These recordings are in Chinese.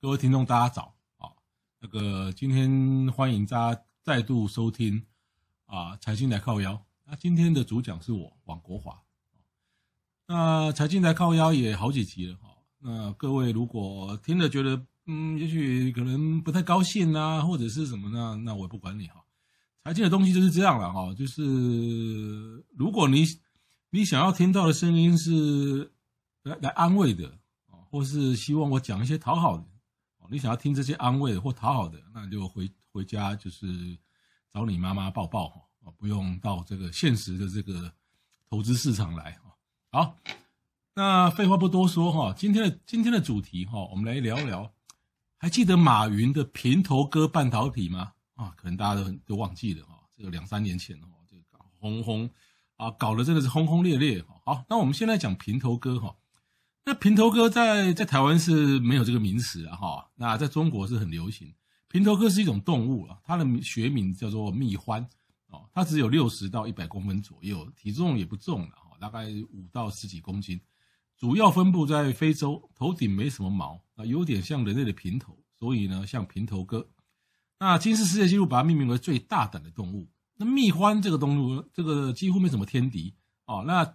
各位听众，大家早啊！那个今天欢迎大家再度收听啊，财经来靠腰。那今天的主讲是我王国华。那财经来靠腰也好几集了哈。那各位如果听了觉得嗯，也许可能不太高兴啊，或者是什么呢？那我也不管你哈。财经的东西就是这样了哈，就是如果你你想要听到的声音是来来安慰的啊，或是希望我讲一些讨好的。你想要听这些安慰的或讨好的，那就回回家就是找你妈妈抱抱哈，不用到这个现实的这个投资市场来哈。好，那废话不多说哈，今天的今天的主题哈，我们来聊聊，还记得马云的平头哥半导体吗？啊，可能大家都都忘记了哈，这个两三年前哦，这个轰轰啊，搞得真的是轰轰烈烈。好，那我们现在讲平头哥哈。那平头哥在在台湾是没有这个名词啊，哈。那在中国是很流行。平头哥是一种动物啊，它的学名叫做蜜獾哦。它只有六十到一百公分左右，体重也不重了哈，大概五到十几公斤。主要分布在非洲，头顶没什么毛啊，有点像人类的平头，所以呢像平头哥。那吉尼斯世界纪录把它命名为最大胆的动物。那蜜獾这个动物，这个几乎没什么天敌哦。那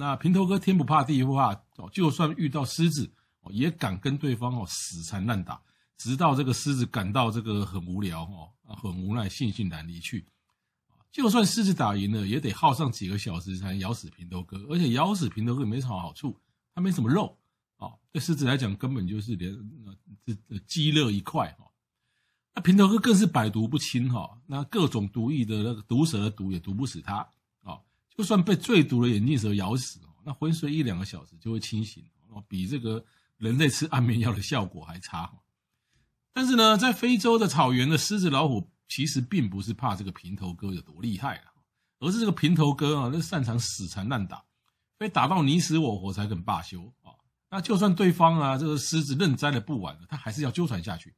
那平头哥天不怕地不怕哦，就算遇到狮子哦，也敢跟对方哦死缠烂打，直到这个狮子感到这个很无聊哦，很无奈，悻悻然离去。就算狮子打赢了，也得耗上几个小时才能咬死平头哥，而且咬死平头哥也没什么好处，它没什么肉哦，对狮子来讲根本就是连这鸡肋一块哈。那平头哥更是百毒不侵哈，那各种毒液的那个毒蛇的毒也毒不死它。就算被最毒的眼镜蛇咬死哦，那昏睡一两个小时就会清醒哦，比这个人类吃安眠药的效果还差。但是呢，在非洲的草原的狮子老虎其实并不是怕这个平头哥有多厉害，而是这个平头哥啊，那擅长死缠烂打，被打到你死我活才肯罢休啊。那就算对方啊这个狮子认栽了不完了，他还是要纠缠下去。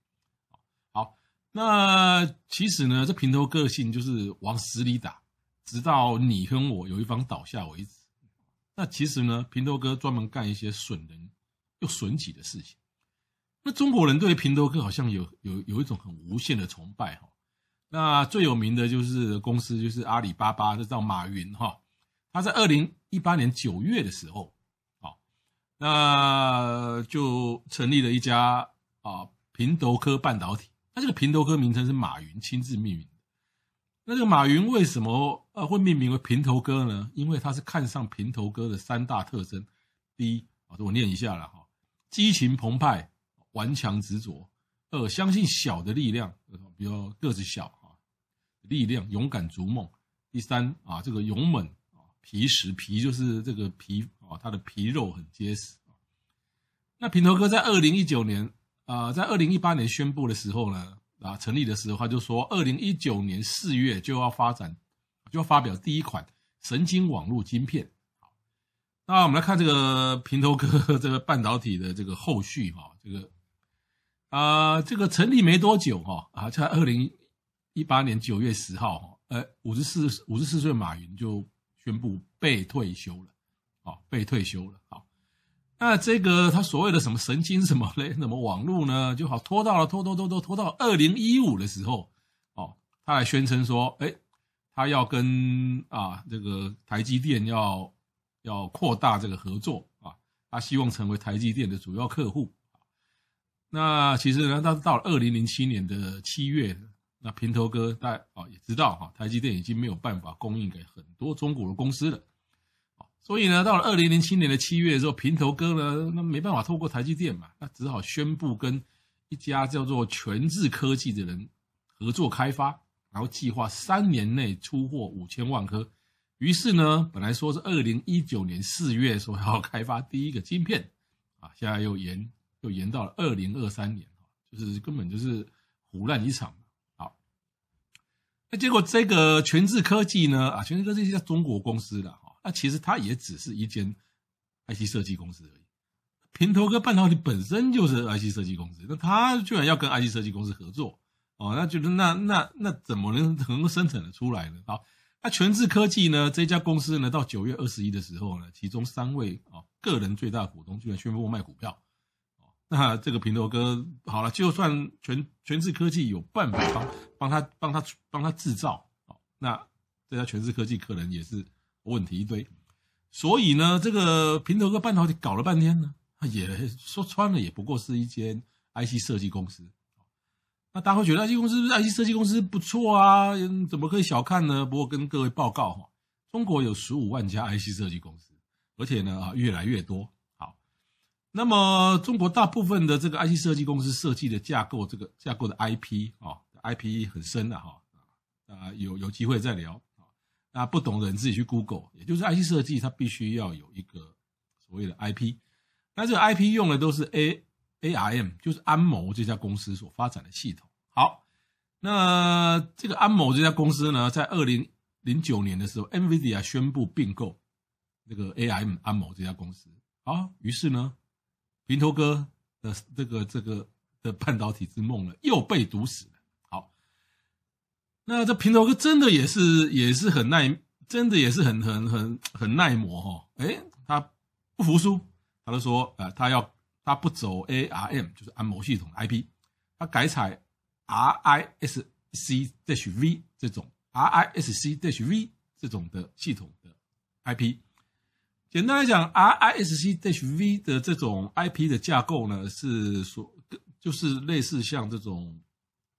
好，那其实呢，这平头个性就是往死里打。直到你跟我有一方倒下为止。那其实呢，平头哥专门干一些损人又损己的事情。那中国人对平头哥好像有有有一种很无限的崇拜哈。那最有名的就是公司就是阿里巴巴，就叫马云哈。他在二零一八年九月的时候，啊，那就成立了一家啊平头科半导体。那这个平头科名称是马云亲自命名。那这个马云为什么呃会命名为平头哥呢？因为他是看上平头哥的三大特征：第一啊，我念一下了哈，激情澎湃、顽强执着；二，相信小的力量，比如个子小啊，力量勇敢逐梦；第三啊，这个勇猛啊，皮实皮就是这个皮啊，它的皮肉很结实。那平头哥在二零一九年啊，在二零一八年宣布的时候呢，啊，成立的时候他就说，二零一九年四月就要发展，就要发表第一款神经网络晶片。好，那我们来看这个平头哥这个半导体的这个后续哈，这个啊，这个成立没多久哈啊，在二零一八年九月十号哈，呃，五十四五十四岁马云就宣布被退休了，好，被退休了，好。那这个他所谓的什么神经什么嘞，什么网络呢？就好拖到了拖拖拖拖拖到二零一五的时候，哦，他还宣称说，哎，他要跟啊这个台积电要要扩大这个合作啊，他希望成为台积电的主要客户。那其实呢，到到了二零零七年的七月，那平头哥大家啊也知道哈，台积电已经没有办法供应给很多中国的公司了。所以呢，到了二零零七年的七月的时候，平头哥呢，那没办法透过台积电嘛，那只好宣布跟一家叫做全智科技的人合作开发，然后计划三年内出货五千万颗。于是呢，本来说是二零一九年四月说要开发第一个晶片，啊，现在又延又延到了二零二三年，就是根本就是胡烂一场。好，那结果这个全智科技呢，啊，全智科技是家中国公司的那其实它也只是一间 IC 设计公司而已。平头哥半导体本身就是 IC 设计公司，那他居然要跟 IC 设计公司合作哦，那就是那那那怎么能能够生产的出来呢？好，那全智科技呢这家公司呢，到九月二十一的时候呢，其中三位啊个人最大股东居然宣布卖股票，哦那这个平头哥好了，就算全全智科技有办法帮帮他帮他帮他制造，那这家全智科技可能也是问题一堆，所以呢，这个平头哥半导体搞了半天呢。也说穿了，也不过是一间 IC 设计公司。那大家会觉得 IC 公司 IC 设计公司不错啊，怎么可以小看呢？不过跟各位报告哈，中国有十五万家 IC 设计公司，而且呢啊越来越多。好，那么中国大部分的这个 IC 设计公司设计的架构，这个架构的 IP 啊，IP 很深的哈啊，有有机会再聊。那不懂的人自己去 Google，也就是 IC 设计它必须要有一个所谓的 IP。那这个 IP 用的都是 A ARM，就是安谋这家公司所发展的系统。好，那这个安谋这家公司呢，在二零零九年的时候，NVIDIA 宣布并购这个 ARM 安谋这家公司。好，于是呢，平头哥的这个这个的半导体之梦呢，又被堵死了。那这平头哥真的也是也是很耐，真的也是很很很很耐磨哈。诶，他不服输。他就说，呃，他要他不走 ARM，就是安谋系统的 IP，他改采 RISC-V 这种 RISC-V 这种的系统的 IP。简单来讲，RISC-V 的这种 IP 的架构呢，是说就是类似像这种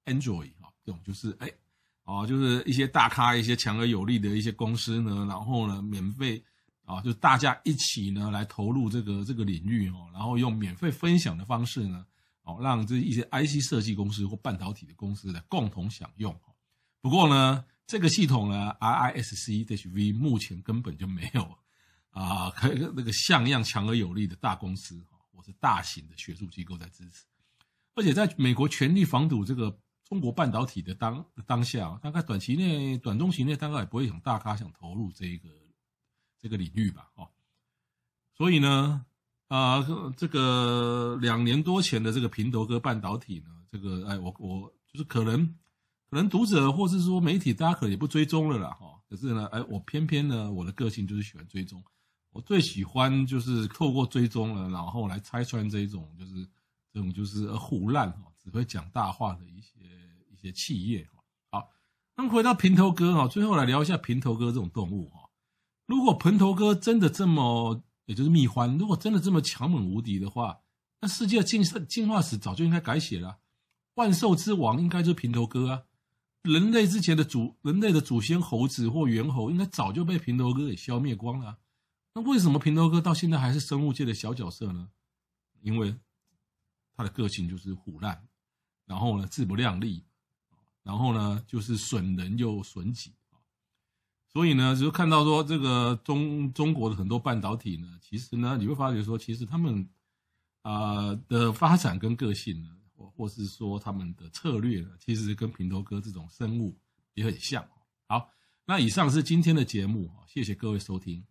Android 啊，这种就是哎，啊，就是一些大咖、一些强而有力的一些公司呢，然后呢，免费。啊，就大家一起呢来投入这个这个领域哦，然后用免费分享的方式呢，哦，让这一些 IC 设计公司或半导体的公司来共同享用。不过呢，这个系统呢，RISC-V 目前根本就没有啊，可那个像样强而有力的大公司或是大型的学术机构在支持，而且在美国全力防堵这个中国半导体的当当下，大概短期内、短中期内，大概也不会想大咖想投入这一个。这个领域吧，哦，所以呢，啊、这个两年多前的这个平头哥半导体呢，这个哎，我我就是可能可能读者或是说媒体，大家可能也不追踪了啦，哈。可是呢，哎，我偏偏呢，我的个性就是喜欢追踪，我最喜欢就是透过追踪了，然后来拆穿这一种就是这种就是胡烂哈，只会讲大话的一些些企业，好，那回到平头哥哈，最后来聊一下平头哥这种动物哈。如果平头哥真的这么，也就是蜜獾，如果真的这么强猛无敌的话，那世界进进化史早就应该改写了。万兽之王应该就是平头哥啊，人类之前的祖，人类的祖先猴子或猿猴，应该早就被平头哥给消灭光了。那为什么平头哥到现在还是生物界的小角色呢？因为他的个性就是唬烂，然后呢自不量力，然后呢就是损人又损己啊。所以呢，就看到说这个中中国的很多半导体呢，其实呢，你会发觉说，其实他们啊、的发展跟个性呢，或或是说他们的策略呢，其实跟平头哥这种生物也很像。好，那以上是今天的节目，谢谢各位收听。